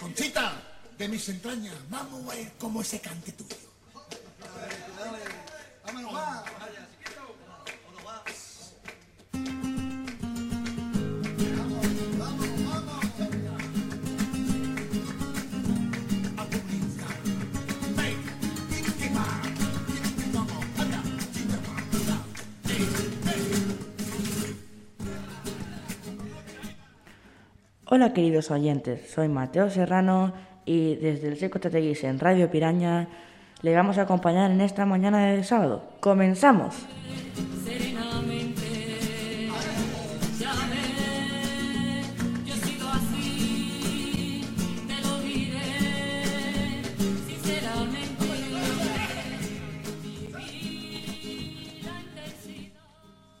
Conchita, de mis entrañas, vamos a ver cómo ese cante tuyo. Hola queridos oyentes, soy Mateo Serrano y desde el Seco Tateguis en Radio Piraña le vamos a acompañar en esta mañana de sábado. ¡Comenzamos!